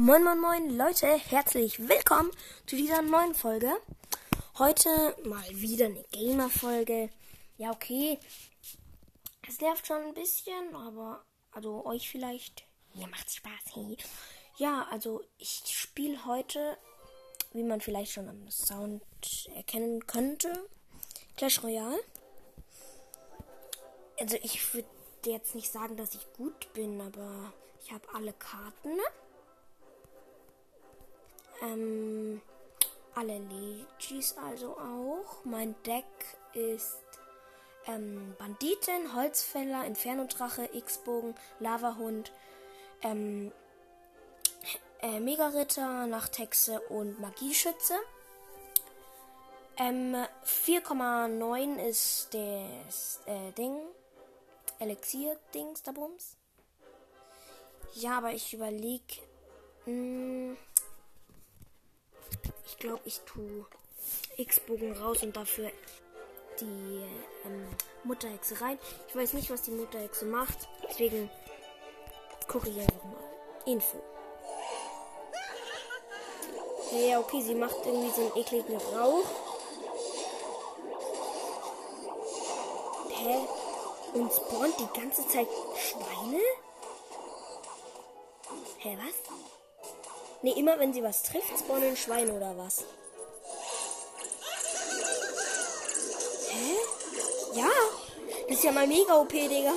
Moin moin moin Leute, herzlich willkommen zu dieser neuen Folge. Heute mal wieder eine Gamer-Folge. Ja, okay. Es nervt schon ein bisschen, aber also euch vielleicht. Mir macht's Spaß. Hey. Ja, also ich spiele heute, wie man vielleicht schon am Sound erkennen könnte, Clash Royale. Also ich würde jetzt nicht sagen, dass ich gut bin, aber ich habe alle Karten. Ähm, alle Legis also auch. Mein Deck ist ähm, Banditen, Holzfäller, Inferno-Drache, X-Bogen, Lavahund, ähm, äh, Mega-Ritter, Nachthexe und Magieschütze. Ähm, 4,9 ist das äh, Ding. Elixier-Dings, da Bums. Ja, aber ich überlege. Ich glaube, ich tue X-Bogen raus und dafür die ähm, Mutterhexe rein. Ich weiß nicht, was die Mutterhexe macht. Deswegen gucke ich einfach mal. Info. Ja, okay, sie macht irgendwie so einen ekligen Rauch. Hä? Und spawnt die ganze Zeit Schweine? Hä, was? Ne, immer wenn sie was trifft, spawnen Schweine oder was? Hä? Ja, das ist ja mal mega OP, Digga.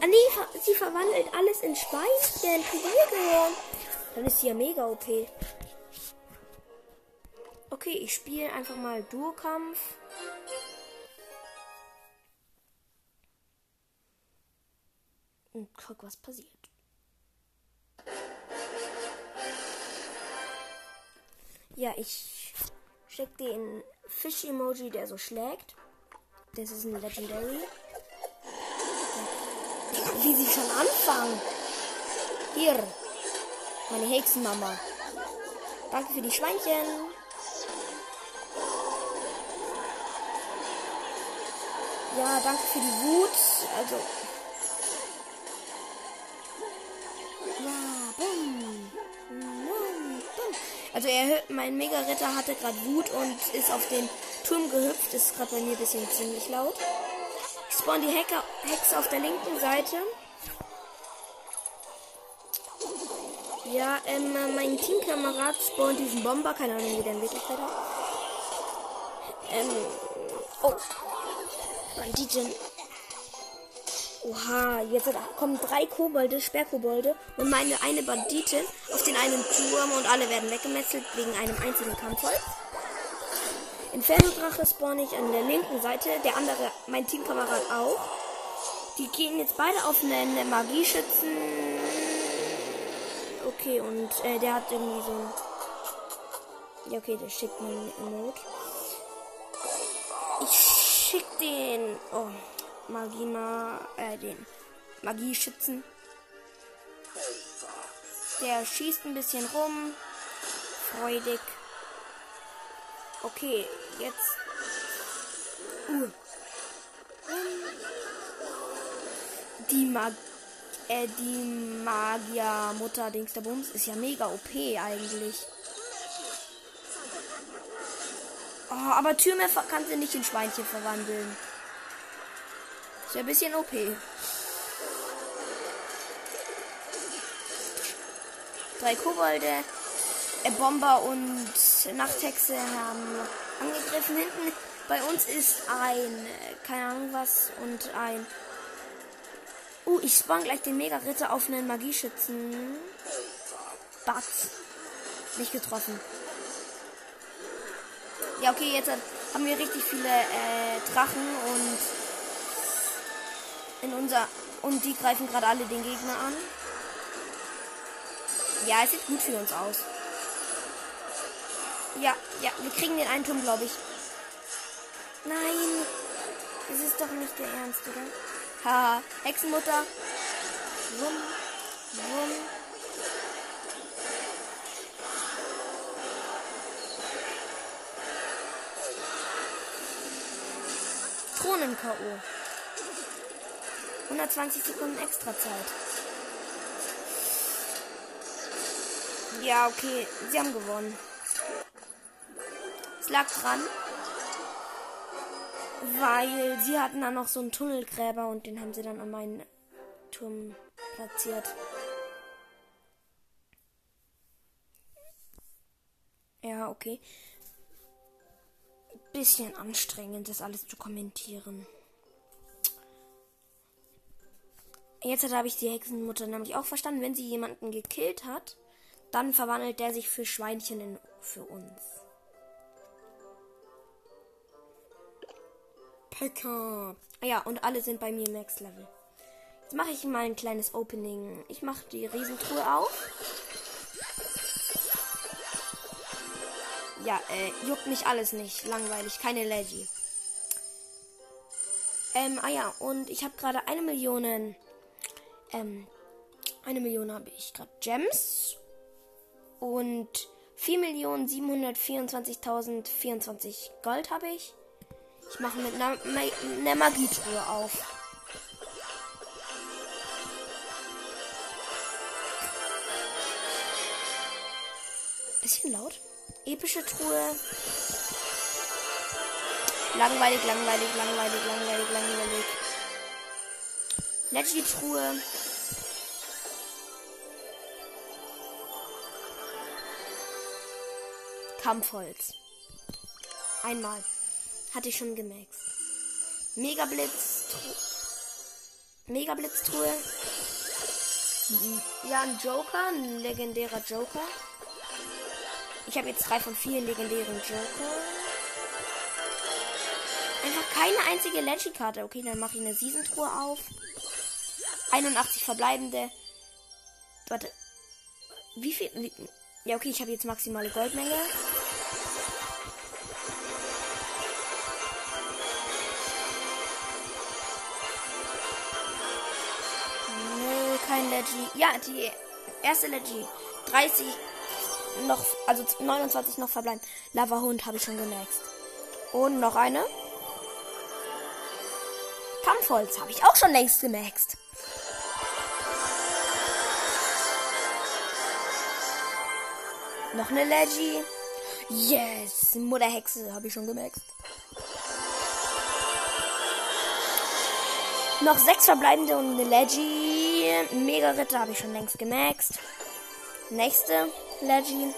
Ah nee, sie verwandelt alles in Schweinchen. Probier Dann ist sie ja mega OP. Okay, ich spiele einfach mal Duokampf. Und guck, was passiert. Ja, ich check den Fisch-Emoji, der so schlägt. Das ist ein Legendary. Wie sie schon anfangen. Hier. Meine Hexenmama. Danke für die Schweinchen. Ja, danke für die Wut. Also, Also er mein Mega Ritter hatte gerade Wut und ist auf den Turm gehüpft. Das ist gerade bei mir ein bisschen ziemlich laut. Ich spawn die Hacker, Hexe auf der linken Seite. Ja, ähm, mein Teamkamerad spawnt diesen Bomber. Keine Ahnung, wie der in Wirklichkeit hat. Ähm, oh. Banditen. Oha, jetzt kommen drei Kobolde, Sperrkobolde und meine eine Banditin auf den einen Turm und alle werden weggemetzelt wegen einem einzigen Kampfholz. Inferno-Drache spawn ich an der linken Seite, der andere, mein Teamkamerad auch. Die gehen jetzt beide auf einen Magieschützen. Okay, und äh, der hat irgendwie so ein... Ja, okay, der schickt mir ein Emote. Ich schick den... Oh. Magima, äh, den Magieschützen. Der schießt ein bisschen rum. Freudig. Okay, jetzt. Uh. Die Mag äh, die der Bums ist ja mega OP eigentlich. Oh, aber Türme kann sie nicht in Schweinchen verwandeln. Ist ja ein bisschen OP. Drei Kobolde, äh, Bomber und Nachthexe haben angegriffen. Hinten bei uns ist ein, äh, keine Ahnung was, und ein. Uh, ich spawn gleich den Mega-Ritter auf einen Magieschützen. Batz. Nicht getroffen. Ja, okay, jetzt haben wir richtig viele äh, Drachen und in unser und die greifen gerade alle den Gegner an. Ja, es sieht gut für uns aus. Ja, ja, wir kriegen den einen Turm, glaube ich. Nein, das ist doch nicht der Ernst, oder? Haha, Hexenmutter. Wumm, wumm. Kronen-K.O. 120 Sekunden extra Zeit. Ja, okay. Sie haben gewonnen. Es lag dran. Weil sie hatten dann noch so einen Tunnelgräber und den haben sie dann an meinen Turm platziert. Ja, okay. Bisschen anstrengend, das alles zu kommentieren. Jetzt habe ich die Hexenmutter nämlich auch verstanden. Wenn sie jemanden gekillt hat, dann verwandelt der sich für Schweinchen in, für uns. Pekka. Ah ja, und alle sind bei mir Max Level. Jetzt mache ich mal ein kleines Opening. Ich mache die Riesentruhe auf. Ja, äh, juckt mich alles nicht. Langweilig. Keine Leggy. Ähm, ah ja, und ich habe gerade eine Million. Ähm, eine Million habe ich gerade Gems. Und 4.724.024 Gold habe ich. Ich mache mit einer, einer Magietruhe auf. Bisschen laut. Epische Truhe. Langweilig, langweilig, langweilig, langweilig, langweilig. Leggy Truhe. Kampfholz. Einmal. Hatte ich schon gemaxt. Megablitz. Megablitztruhe. Ja, ein Joker, ein legendärer Joker. Ich habe jetzt drei von vier legendären Joker. Einfach keine einzige Leggy-Karte. Okay, dann mache ich eine Season-Truhe auf. 81 verbleibende. Warte. Wie viel? Wie, ja, okay, ich habe jetzt maximale Goldmenge. Nö, kein Leggy. Ja, die erste Leggy. 30 noch, also 29 noch verbleiben. Lava Hund habe ich schon gemaxt. Und noch eine. Kampfholz habe ich auch schon längst gemaxt. Noch eine Leggy. Yes, Mutterhexe habe ich schon gemaxt. Noch sechs verbleibende und eine Leggy. Mega Ritter habe ich schon längst gemaxt. Nächste. Legend.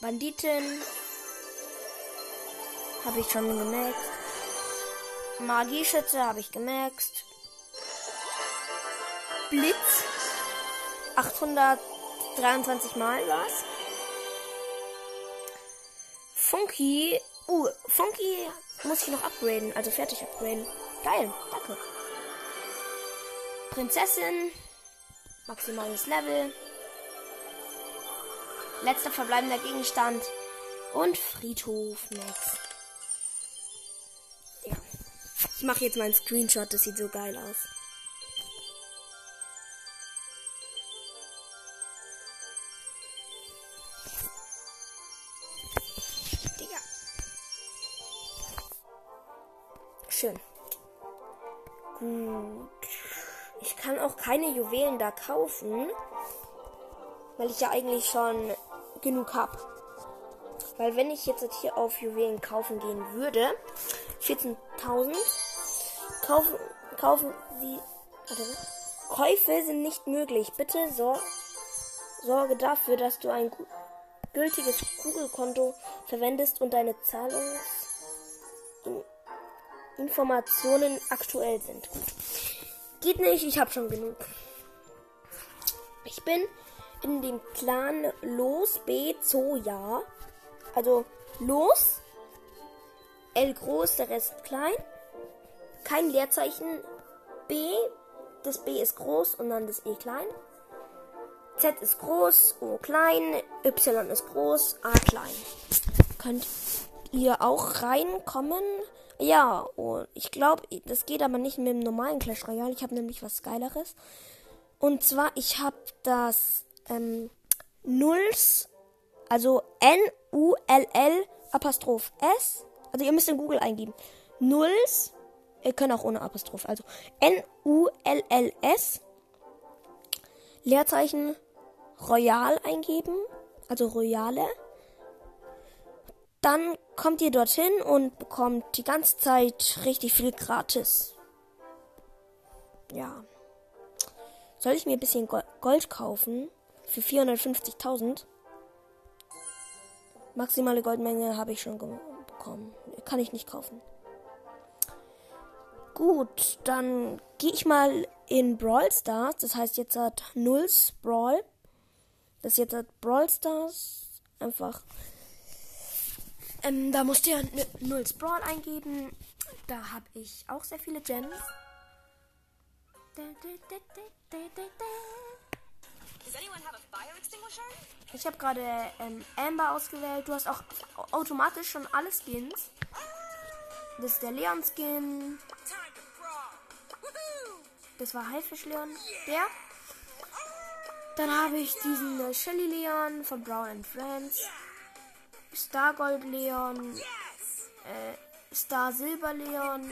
Banditen. Habe ich schon gemaxt. Magieschütze habe ich gemaxt. Blitz. 823 Mal war's. Funky. Uh, Funky muss ich noch upgraden. Also fertig upgraden. Geil. Danke. Prinzessin. Maximales Level. Letzter verbleibender Gegenstand. Und Friedhof Max. Ja. Ich mache jetzt mal einen Screenshot, das sieht so geil aus. Schön. Gut kann auch keine Juwelen da kaufen, weil ich ja eigentlich schon genug habe. Weil wenn ich jetzt hier auf Juwelen kaufen gehen würde, 14.000, kaufen, kaufen Sie, warte, Käufe sind nicht möglich. Bitte sor sorge dafür, dass du ein gültiges Google-Konto verwendest und deine Zahlungsinformationen aktuell sind. Geht nicht, ich habe schon genug. Ich bin in dem Clan Los B Zoya. Also Los, L groß, der Rest klein. Kein Leerzeichen. B, das B ist groß und dann das E klein. Z ist groß, O klein, Y ist groß, A klein. Könnt ihr auch reinkommen? Ja, und ich glaube, das geht aber nicht mit dem normalen Clash Royale. Ich habe nämlich was Geileres. Und zwar, ich habe das ähm, Nulls, also N-U-L-L Apostroph S. Also ihr müsst in Google eingeben. Nulls, ihr könnt auch ohne Apostroph, also N-U-L-L-S Leerzeichen Royal eingeben, also Royale. Dann kommt ihr dorthin und bekommt die ganze Zeit richtig viel gratis. Ja. Soll ich mir ein bisschen Gold kaufen? Für 450.000? Maximale Goldmenge habe ich schon bekommen. Kann ich nicht kaufen. Gut, dann gehe ich mal in Brawl Stars. Das heißt, jetzt hat Nulls Brawl. Das jetzt hat Brawl Stars. Einfach. Ähm, da musst ihr Nulls Brawl eingeben. Da habe ich auch sehr viele Gems. Ich habe gerade ähm, Amber ausgewählt. Du hast auch automatisch schon alle Skins. Das ist der Leon Skin. Das war Haifisch Leon. Der. Dann habe ich diesen äh, Shelly Leon von Brown and Friends. Stargold Leon. Äh, Star Silber Leon.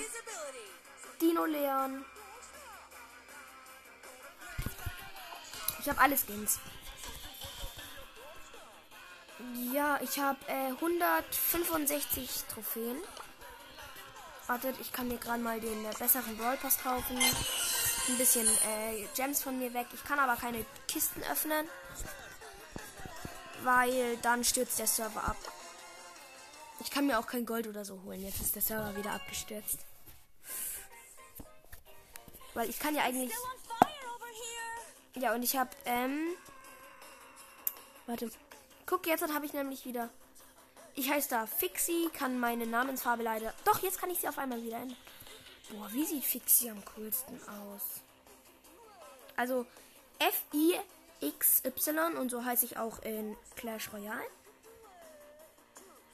Dino Leon. Ich habe alle Skins. Ja, ich habe äh, 165 Trophäen. Wartet, ich kann mir gerade mal den äh, besseren Brawl Pass kaufen ein bisschen äh, Gems von mir weg. Ich kann aber keine Kisten öffnen, weil dann stürzt der Server ab. Ich kann mir auch kein Gold oder so holen. Jetzt ist der Server wieder abgestürzt. Weil ich kann ja eigentlich. Ja, und ich habe, ähm. Warte. Guck, jetzt habe ich nämlich wieder. Ich heiße da Fixie, kann meine Namensfarbe leider. Doch, jetzt kann ich sie auf einmal wieder ändern. Boah, wie sieht Fixie am coolsten aus? Also F-I-X-Y und so heiße ich auch in Clash Royale.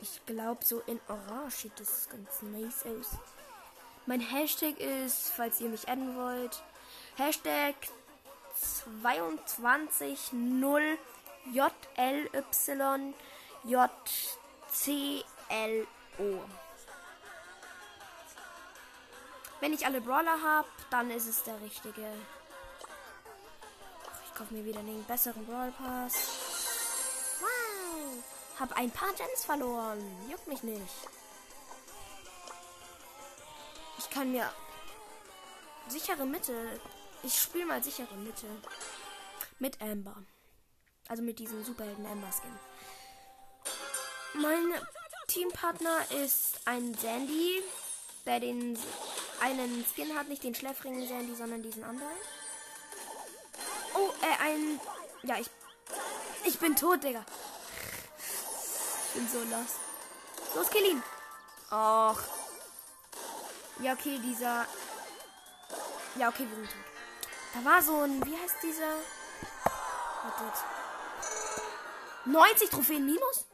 Ich glaube, so in Orange sieht das ganz nice aus. Mein Hashtag ist, falls ihr mich adden wollt, Hashtag 220 JLY JCLO. Wenn ich alle Brawler habe, dann ist es der richtige. Kaufe mir wieder den besseren Brawl Pass. Wow. Hab ein paar Gens verloren. Juckt mich nicht. Ich kann mir sichere Mitte. Ich spiele mal sichere Mitte. Mit Amber. Also mit diesem Superhelden Amber Skin. Mein Teampartner ist ein Sandy, der den einen Skin hat, nicht den schläfrigen Sandy, sondern diesen anderen. Oh, äh, ein. Ja, ich. Ich bin tot, Digga. Ich bin so lost. Los, kill ihn. Och. Ja, okay, dieser. Ja, okay, wir sind tot. Da war so ein. Wie heißt dieser? Wartet. 90 Trophäen minus?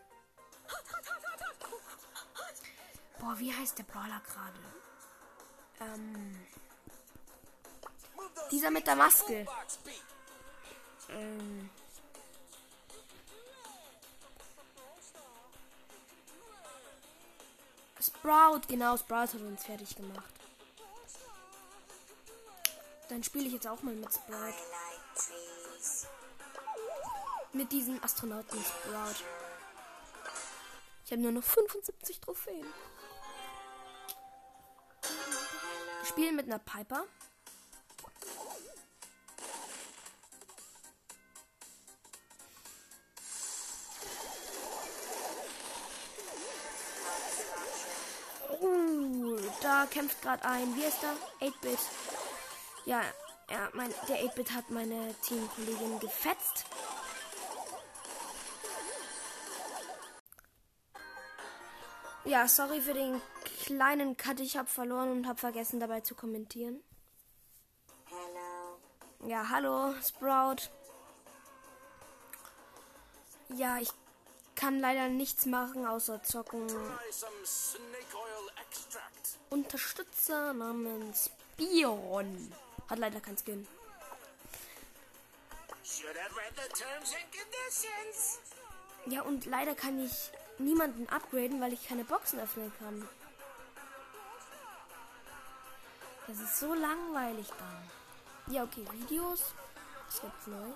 Boah, wie heißt der Brawler gerade? Ähm, dieser mit der Maske. Ähm, Sprout, genau, Sprout hat uns fertig gemacht. Dann spiele ich jetzt auch mal mit Sprout. Mit diesem Astronauten Sprout. Ich habe nur noch 75 Trophäen. spielen mit einer Piper. Kämpft gerade ein. Wie ist da? 8-Bit. Ja, ja mein, der 8-Bit hat meine Teamkollegin gefetzt. Ja, sorry für den kleinen Cut. Ich habe verloren und habe vergessen dabei zu kommentieren. Hello. Ja, hallo, Sprout. Ja, ich kann leider nichts machen außer zocken. Unterstützer namens Bion. Hat leider kein Skin. Ja, und leider kann ich niemanden upgraden, weil ich keine Boxen öffnen kann. Das ist so langweilig dann. Ja, okay, Videos. Was gibt's neu?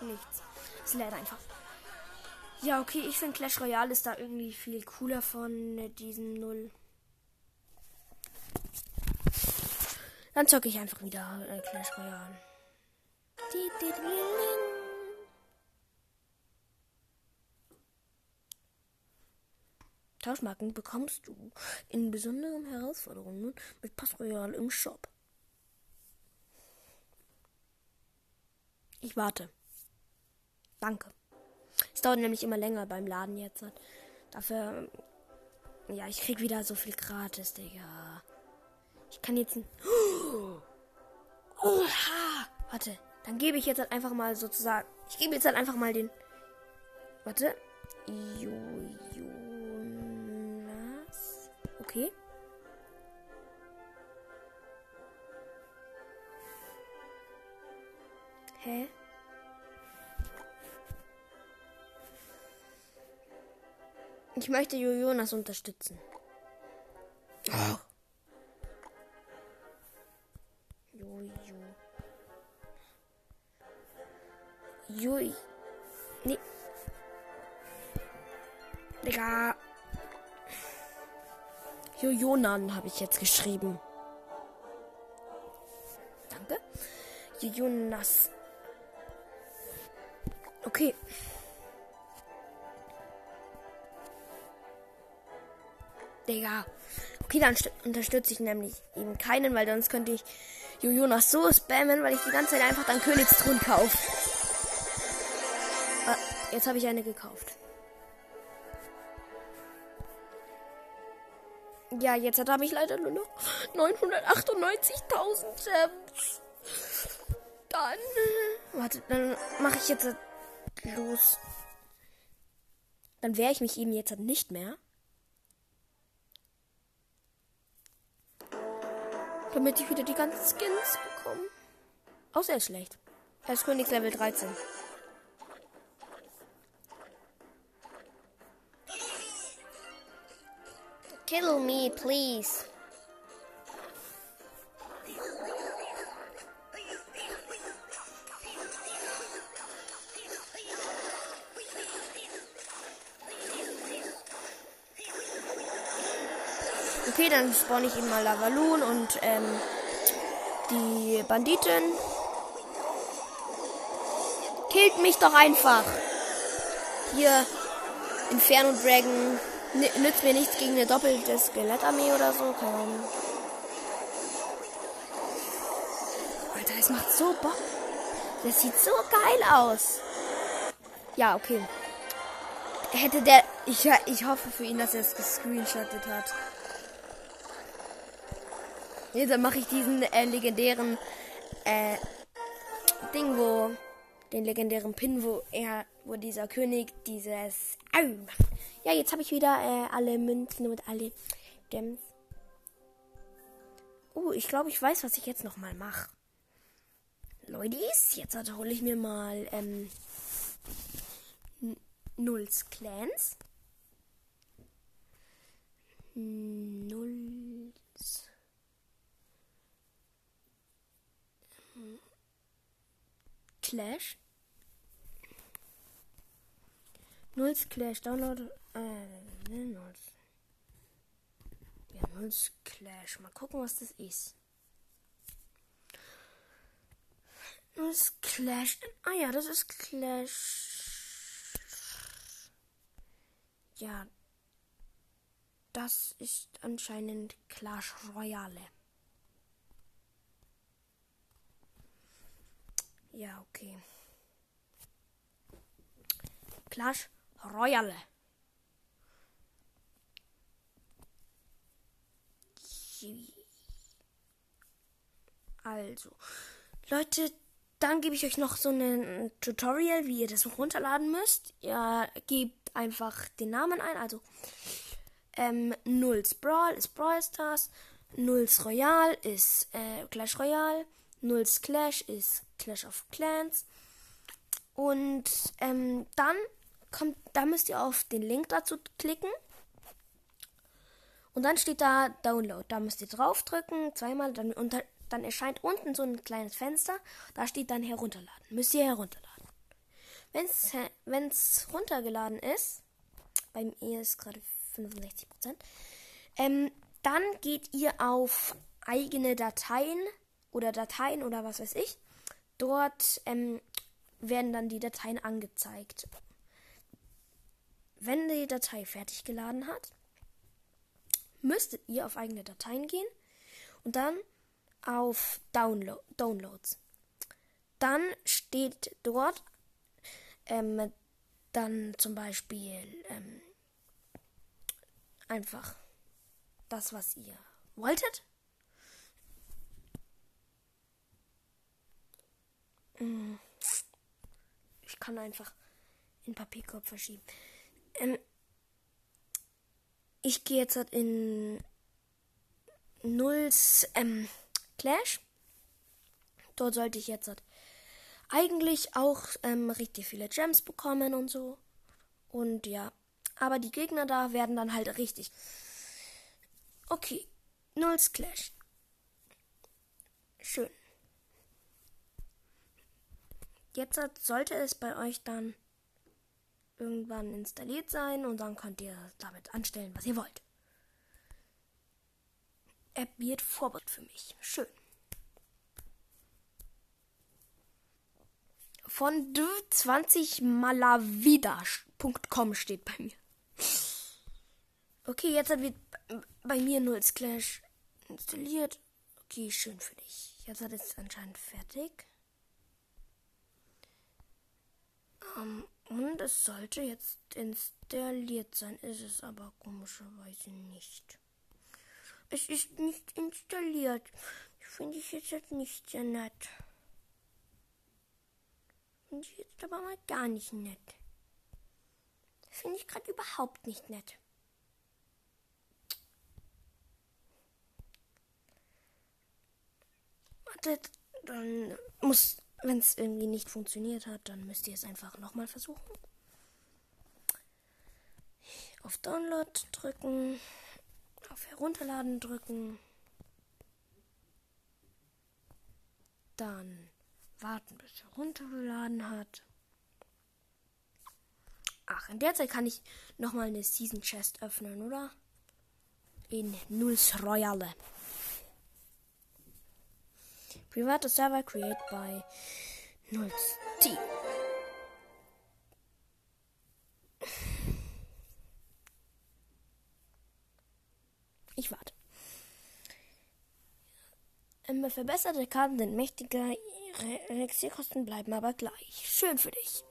Nichts. Ist leider einfach ja, okay, ich finde Clash Royale ist da irgendwie viel cooler von äh, diesem Null. Dann zocke ich einfach wieder äh, Clash Royale. Tauschmarken bekommst du in besonderen Herausforderungen mit Pass Royale im Shop. Ich warte. Danke. Es dauert nämlich immer länger beim Laden jetzt. Dafür. Ja, ich krieg wieder so viel gratis, Digga. Ich kann jetzt. Oh. Oha! Warte. Dann gebe ich jetzt halt einfach mal sozusagen. Ich gebe jetzt halt einfach mal den. Warte. Jonas. Okay. Hä? Ich möchte Jonas unterstützen. Oh. Jojo. Jui. Nee. Digga. Jojonan habe ich jetzt geschrieben. Danke. Jonas. Okay. Digga. Okay, dann unterstütze ich nämlich eben keinen, weil sonst könnte ich Jonas so spammen, weil ich die ganze Zeit einfach dann Königsthron kaufe. Ah, jetzt habe ich eine gekauft. Ja, jetzt habe ich leider nur noch 998.000 Gems. Dann. Warte, dann mache ich jetzt los. Dann wehre ich mich eben jetzt nicht mehr. Damit ich wieder die ganzen Skins bekomme. Außer er ist schlecht. Er ist Königslevel 13. Kill me, please. Okay, dann spawn ich ihm mal Lavaloon und ähm, die Banditin. Killt mich doch einfach. Hier, Inferno Dragon nützt mir nichts gegen eine doppelte Skelettarmee oder so. Keine. Alter, es macht so Bock. Das sieht so geil aus. Ja, okay. Hätte der. Ich, ich hoffe für ihn, dass er es gescreenshottet hat. Jetzt dann mache ich diesen äh, legendären äh, Ding, wo den legendären Pin, wo er, wo dieser König dieses. Au, ja, jetzt habe ich wieder äh, alle Münzen und alle Gems. Oh, ich glaube, ich weiß, was ich jetzt noch mal mache. Leute, jetzt hole ich mir mal ähm, Nulls Clans. Nulls. Clash. Nulls Clash Download. Äh, ne, Nulls. Ja, Nulls Clash. Mal gucken, was das ist. Nulls Clash. Ah ja, das ist Clash. Ja. Das ist anscheinend Clash Royale. Ja, okay. Clash Royale. Also, Leute, dann gebe ich euch noch so ein Tutorial, wie ihr das runterladen müsst. Ihr gebt einfach den Namen ein, also ähm, Nulls Brawl ist Brawl Stars, Nulls Royal ist äh, Clash Royale, Nulls Clash ist Clash of Clans. Und ähm, dann kommt, da müsst ihr auf den Link dazu klicken. Und dann steht da Download. Da müsst ihr draufdrücken, zweimal, dann, dann erscheint unten so ein kleines Fenster. Da steht dann herunterladen. Müsst ihr herunterladen. wenn es runtergeladen ist, bei mir ist gerade 65%, ähm, dann geht ihr auf eigene Dateien oder Dateien oder was weiß ich. Dort ähm, werden dann die Dateien angezeigt. Wenn die Datei fertig geladen hat, müsstet ihr auf eigene Dateien gehen und dann auf Download, Downloads. Dann steht dort ähm, dann zum Beispiel ähm, einfach das, was ihr wolltet. Ich kann einfach in Papierkorb verschieben. Ähm, ich gehe jetzt halt in Nulls ähm, Clash. Dort sollte ich jetzt halt eigentlich auch ähm, richtig viele Gems bekommen und so. Und ja, aber die Gegner da werden dann halt richtig. Okay, Nulls Clash. Schön. Jetzt sollte es bei euch dann irgendwann installiert sein und dann könnt ihr damit anstellen, was ihr wollt. App wird Vorbild für mich. Schön. Von 20malavida.com steht bei mir. Okay, jetzt wird bei mir nur als Clash installiert. Okay, schön für dich. Jetzt hat es anscheinend fertig. Um, ähm, und es sollte jetzt installiert sein. Ist es aber komischerweise nicht. Es ist nicht installiert. Finde ich jetzt nicht sehr nett. Finde ich jetzt aber mal gar nicht nett. Finde ich gerade überhaupt nicht nett. Wartet, dann muss, wenn es irgendwie nicht funktioniert hat, dann müsst ihr es einfach nochmal versuchen. Auf Download drücken, auf Herunterladen drücken. Dann warten, bis er runtergeladen hat. Ach, in der Zeit kann ich nochmal eine Season Chest öffnen, oder? In Nulls Royale. Private Server create by Nulls Team. Ich warte. Immer verbesserte Karten sind mächtiger, ihre Elixierkosten bleiben aber gleich. Schön für dich.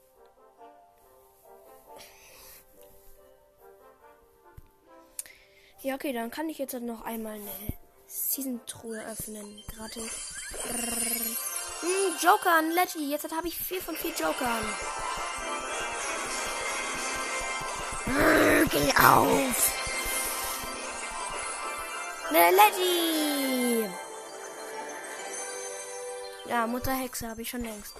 Ja, okay, dann kann ich jetzt noch einmal eine Season-Truhe öffnen. Gratis. Hm, Joker an Leggy. Jetzt habe ich vier von vier Jokern. Geh auf. Ne Leggy. Ja, Mutter Hexe habe ich schon längst.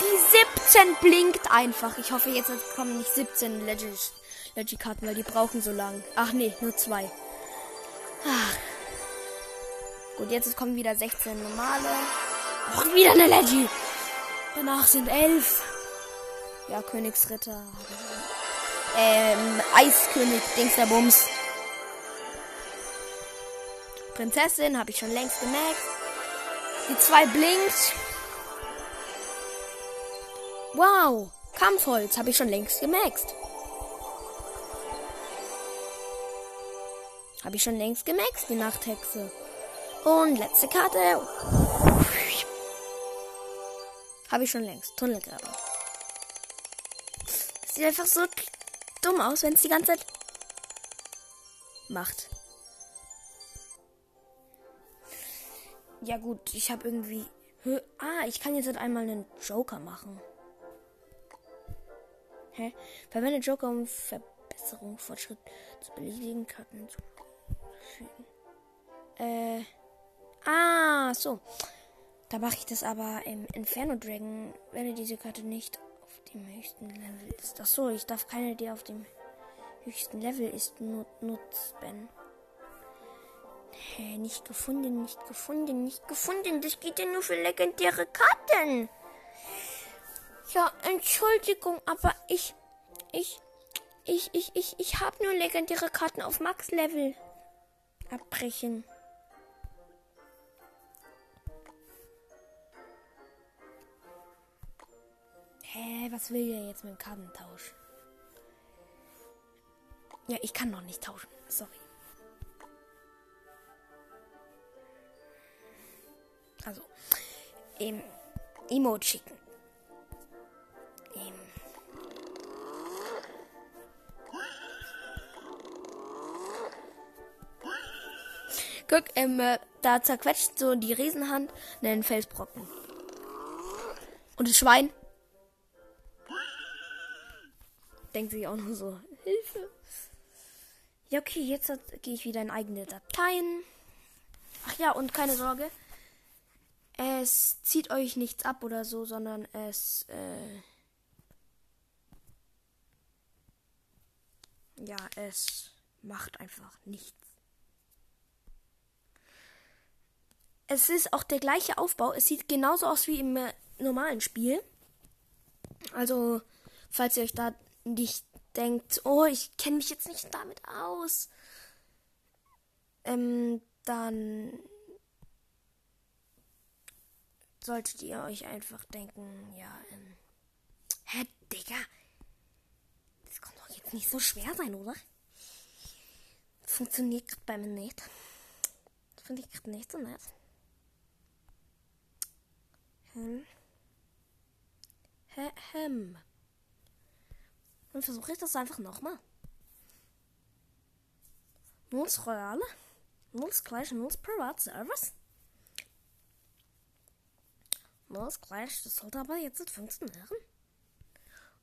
Die 17 blinkt einfach. Ich hoffe, jetzt kommen nicht 17 Leggy-Karten, weil die brauchen so lang. Ach nee, nur zwei. Ach. Gut, jetzt kommen wieder 16 normale. Und wieder eine Leggy. Danach sind 11. Ja, Königsritter. Ähm, Eiskönig, Dings der Bums. Prinzessin habe ich schon längst gemerkt. Die zwei blinkt. Wow, Kampfholz habe ich schon längst gemaxt. Habe ich schon längst gemaxt, die Nachthexe. Und letzte Karte. Habe ich schon längst. Tunnelgraben. Sieht einfach so dumm aus, wenn es die ganze Zeit macht. Ja gut, ich habe irgendwie... Ah, ich kann jetzt halt einmal einen Joker machen. Hä? Verwende Joker, um Verbesserung, Fortschritt zu beliebigen Karten zu. Äh... Ah, so. Da mache ich das aber im Inferno Dragon, wenn diese Karte nicht auf dem höchsten Level ist. Ach so, ich darf keine, die auf dem höchsten Level ist, nutzen. Hä, nicht gefunden, nicht gefunden, nicht gefunden. Das geht ja nur für legendäre Karten. Ja, Entschuldigung, aber ich, ich, ich, ich, ich, ich habe nur legendäre Karten auf Max-Level. Abbrechen. Hä, was will der jetzt mit dem Kartentausch? Ja, ich kann noch nicht tauschen. Sorry. Also, ähm, schicken. Ähm. Guck, ähm, äh, da zerquetscht so die Riesenhand einen Felsbrocken. Und das Schwein denkt sich auch nur so, Hilfe. Ja, okay, jetzt gehe ich wieder in eigene Dateien. Ach ja, und keine Sorge. Es zieht euch nichts ab oder so, sondern es, äh, ja, es macht einfach nichts. Es ist auch der gleiche Aufbau. Es sieht genauso aus wie im äh, normalen Spiel. Also, falls ihr euch da nicht denkt, oh, ich kenne mich jetzt nicht damit aus, ähm, dann solltet ihr euch einfach denken, ja, ähm, hä, Digga, das kann doch jetzt nicht so schwer sein, oder? Funktioniert gerade bei mir nicht. Das finde ich gerade nicht so nett. Hm. Hm. Dann versuche ich das einfach nochmal. Nulls Royale, Nulls Clash, Nulls Privat Service. Nulls Clash, das sollte aber jetzt funktionieren.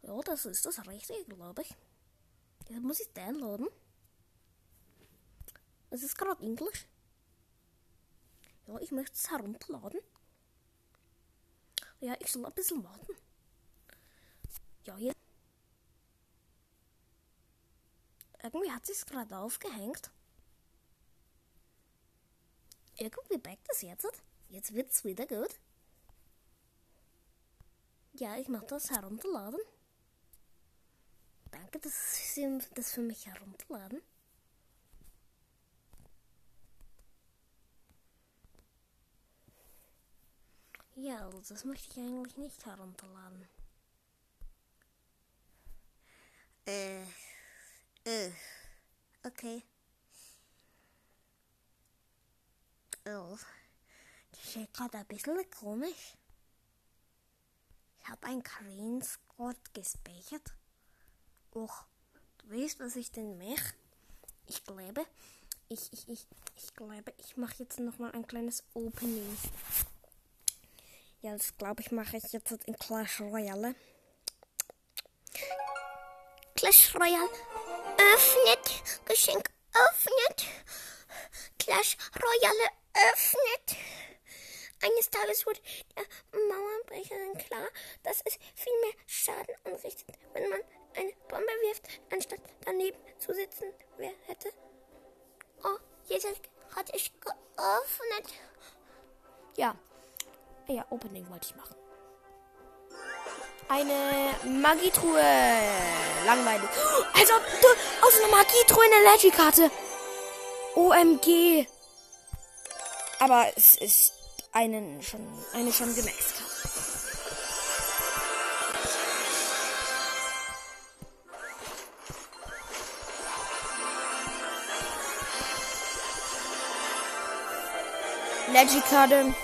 Ja, das ist das Richtige, glaube ich. Jetzt muss ich downloaden. Es ist gerade Englisch. Ja, ich möchte es herunterladen. Ja, ich soll ein bisschen warten. Ja, hier. Irgendwie hat sich's gerade aufgehängt. Irgendwie backt es jetzt. Jetzt wird's wieder gut. Ja, ich mache das herunterladen. Danke, dass Sie das für mich herunterladen. Ja, also das möchte ich eigentlich nicht herunterladen. Äh. Äh. Okay. Oh. Das ist gerade ein bisschen komisch. Ich habe ein Screenshot gespeichert. Och, du weißt, was ich denn mache? Ich glaube, ich, ich, ich, ich glaube, ich mache jetzt nochmal ein kleines Opening. Ja, das glaube ich mache ich jetzt in Clash Royale. Clash Royale öffnet. Geschenk öffnet. Clash Royale öffnet. Eines Tages wurde der Mauerbrecherin klar, dass es viel mehr Schaden anrichtet, wenn man eine Bombe wirft, anstatt daneben zu sitzen. Wer hätte? Oh, jetzt hat es geöffnet. Ja. Ja, Opening wollte ich machen. Eine Magietruhe. Langweilig. Also du aus einer Magietruhe eine Legikarte. OMG. Aber es ist einen schon, eine schon gemaxt Karte. Legikarte.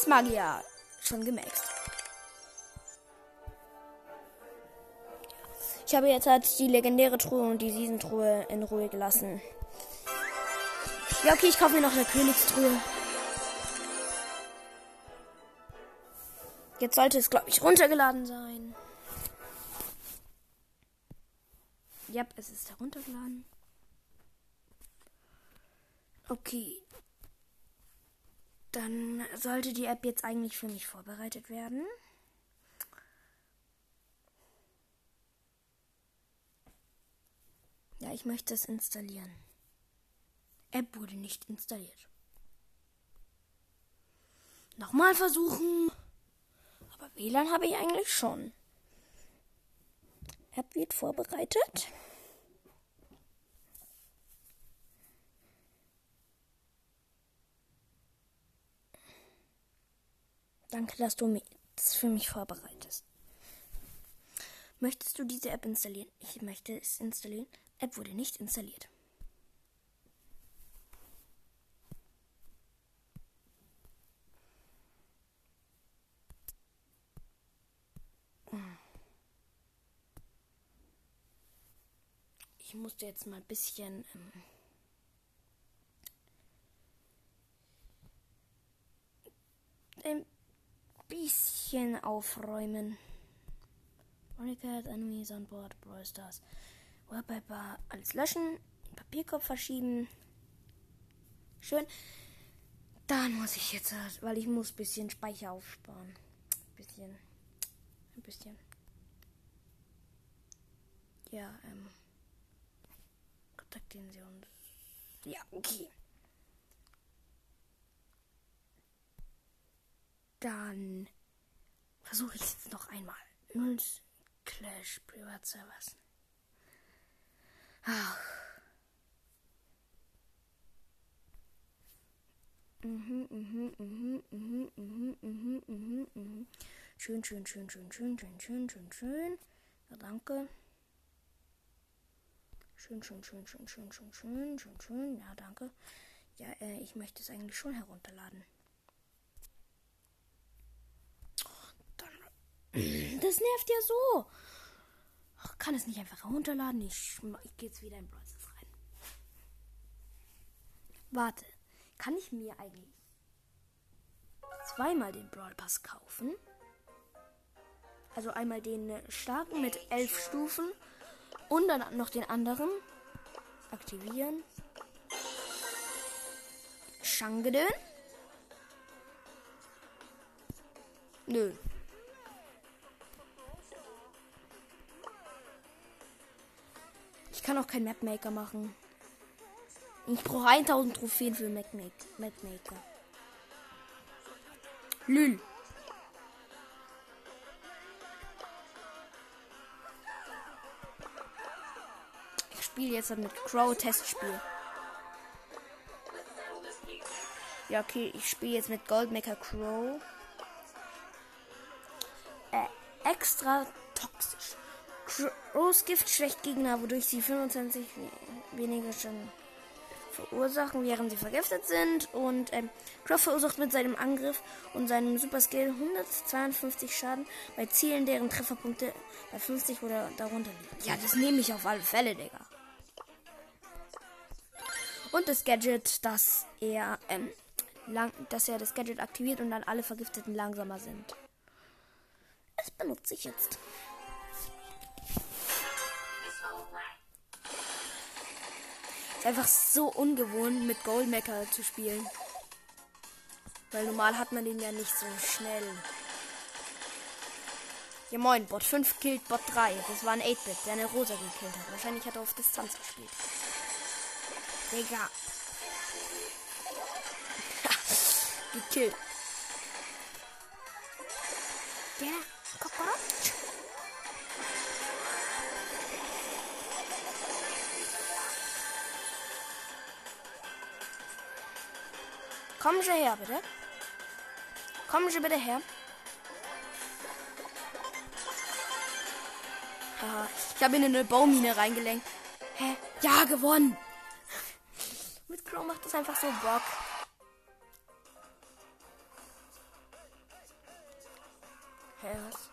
Eismagier. Schon gemaxt. Ich habe jetzt halt die legendäre Truhe und die Season-Truhe in Ruhe gelassen. Ja, okay, ich kaufe mir noch eine Königstruhe. Jetzt sollte es, glaube ich, runtergeladen sein. Ja, es ist heruntergeladen. Okay. Dann sollte die App jetzt eigentlich für mich vorbereitet werden. Ja, ich möchte es installieren. App wurde nicht installiert. Nochmal versuchen. Aber WLAN habe ich eigentlich schon. App wird vorbereitet. Danke, dass du es für mich vorbereitest. Möchtest du diese App installieren? Ich möchte es installieren. App wurde nicht installiert. Ich musste jetzt mal ein bisschen ähm, ein bisschen aufräumen. Monica Enemies on board, Brawl Stars. Wallpaper, alles löschen, Papierkorb verschieben. Schön. Dann muss ich jetzt, weil ich muss ein bisschen Speicher aufsparen. Ein bisschen. Ein bisschen. Ja, ähm. Kontaktieren Sie uns. Ja, okay. Dann versuche ich es noch einmal. Null Clash Privatservers. Ach. Mhm, mhm, mhm, mhm, mhm, mhm, mhm, mhm. Schön, schön, schön, schön, schön, schön, schön, schön, schön. Ja, danke. Schön, schön, schön, schön, schön, schön, schön, schön, schön. Ja, danke. Ja, äh, ich möchte es eigentlich schon herunterladen. Das nervt ja so. Ach, kann es nicht einfach herunterladen? Ich, ich gehe jetzt wieder in Brawl rein. Warte, kann ich mir eigentlich zweimal den Brawl Pass kaufen? Also einmal den starken mit elf Stufen und dann noch den anderen. Aktivieren. Shangedön? Nö. Kann auch keinen Mapmaker machen. Ich brauche 1000 Trophäen für Mapmaker. Lül. Ich spiele jetzt mit Crow Testspiel. Ja, okay, ich spiele jetzt mit Goldmaker Crow. Äh, extra toxisch. Rose-Gift schwächt Gegner, wodurch sie 25 weniger Schaden verursachen, während sie vergiftet sind. Und ähm, Crow verursacht mit seinem Angriff und seinem Super Skill 152 Schaden bei Zielen, deren Trefferpunkte bei 50 oder darunter liegen. Ja, das nehme ich auf alle Fälle, Digga. Und das Gadget, dass er, ähm, lang, dass er das Gadget aktiviert und dann alle Vergifteten langsamer sind. Das benutze ich jetzt. Ist einfach so ungewohnt, mit Goldmecker zu spielen. Weil normal hat man den ja nicht so schnell. Ja moin, Bot 5 killt Bot 3. Das war ein 8-Bit, der eine Rosa gekillt hat. Wahrscheinlich hat er auf Distanz gespielt. Digga. gekillt. Der Cockroach. Kommen Sie her, bitte. Kommen Sie bitte her. Haha, ich habe in eine Baumine reingelenkt. Hä? Ja, gewonnen. Mit Crow macht das einfach so Bock. Hä, was?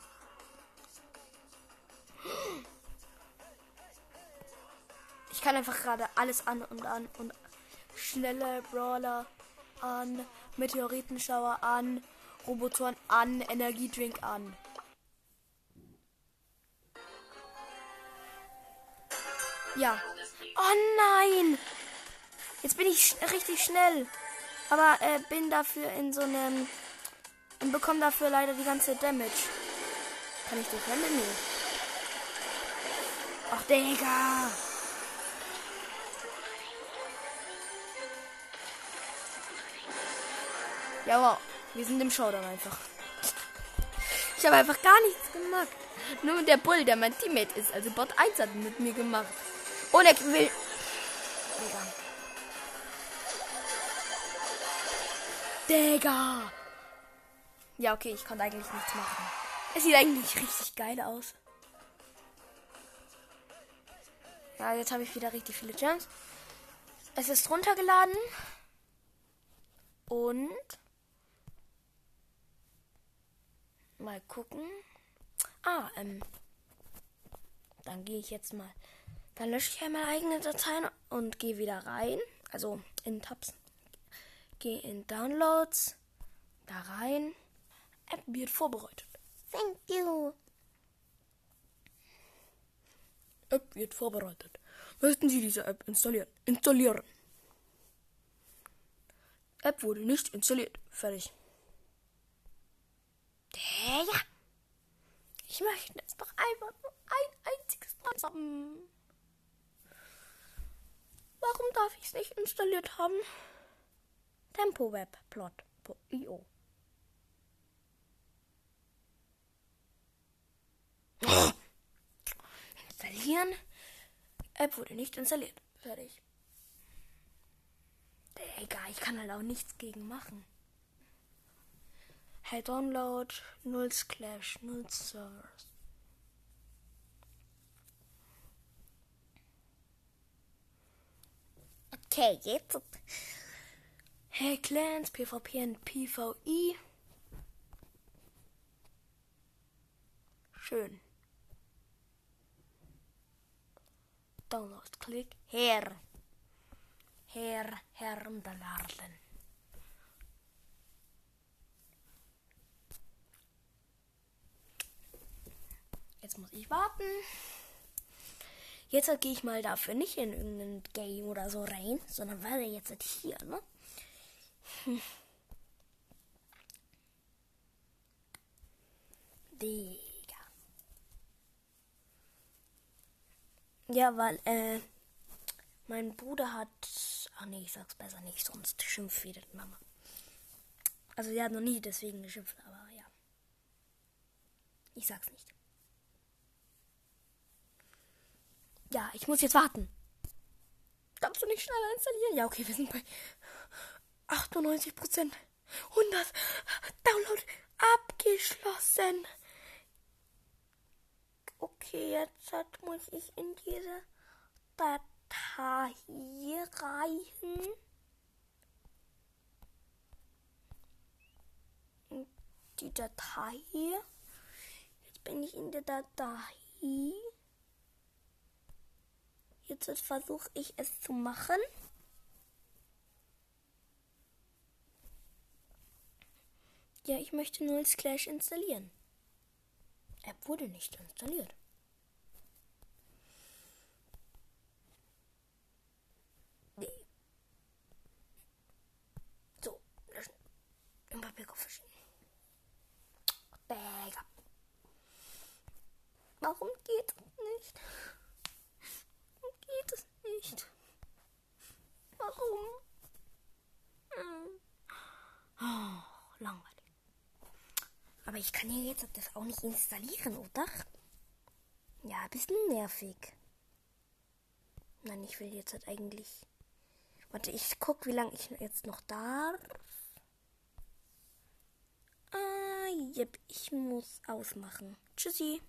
Ich kann einfach gerade alles an und an und schnelle Brawler an, Meteoritenschauer an, Robotoren an, Energiedrink an. Ja. Oh nein! Jetzt bin ich sch richtig schnell. Aber äh, bin dafür in so einem. Und bekomme dafür leider die ganze Damage. Kann ich das rennen? Nee. Ach, Digga. Ja, wow. Wir sind im Showdown einfach. Ich habe einfach gar nichts gemacht. Nur der Bull, der mein Teammate ist, also Bot 1 hat mit mir gemacht. Und er will. Digga. Digga. Ja, okay, ich konnte eigentlich nichts machen. Es sieht eigentlich richtig geil aus. Ja, jetzt habe ich wieder richtig viele Gems. Es ist runtergeladen. Und mal gucken. Ah, ähm. Dann gehe ich jetzt mal. Dann lösche ich einmal eigene Dateien und gehe wieder rein. Also in Tabs. Gehe in Downloads. Da rein. App wird vorbereitet. Thank you. App wird vorbereitet. Möchten Sie diese App installieren? Installieren. App wurde nicht installiert. Fertig. Ja. Ich möchte es doch einfach nur ein einziges Mal haben. Warum darf ich es nicht installiert haben? TempoWebPlot.io Installieren. App wurde nicht installiert. Fertig. Egal, ich kann halt auch nichts gegen machen. Hey, Download, null Clash, null Servers. Okay, jetzt. Hey, Clans, PvP und PvE. Schön. Download, klick, her. Her, herunterladen. Jetzt muss ich warten. Jetzt gehe ich mal dafür nicht in irgendein Game oder so rein, sondern werde jetzt hier, ne? Digga. Ja, weil, äh, mein Bruder hat. Ach nee, ich sag's besser nicht, sonst schimpft wieder Mama. Also, sie hat noch nie deswegen geschimpft, aber ja. Ich sag's nicht. Ja, ich muss jetzt warten. Kannst du nicht schneller installieren? Ja, okay, wir sind bei 98 Prozent. 100. Download abgeschlossen. Okay, jetzt muss ich in diese Datei rein. Die Datei. Jetzt bin ich in der Datei. Jetzt versuche ich es zu machen. Ja, ich möchte Null Clash installieren. App wurde nicht installiert. Nee. So, löschen. Im Papierkopf verschieben. Warum geht es nicht? Nicht. Warum? Hm. Oh, langweilig. Aber ich kann ja jetzt das auch nicht installieren, oder? Ja, ein bisschen nervig. Nein, ich will jetzt halt eigentlich. Warte, ich guck, wie lange ich jetzt noch darf. Ah, yep, ich muss ausmachen. Tschüssi.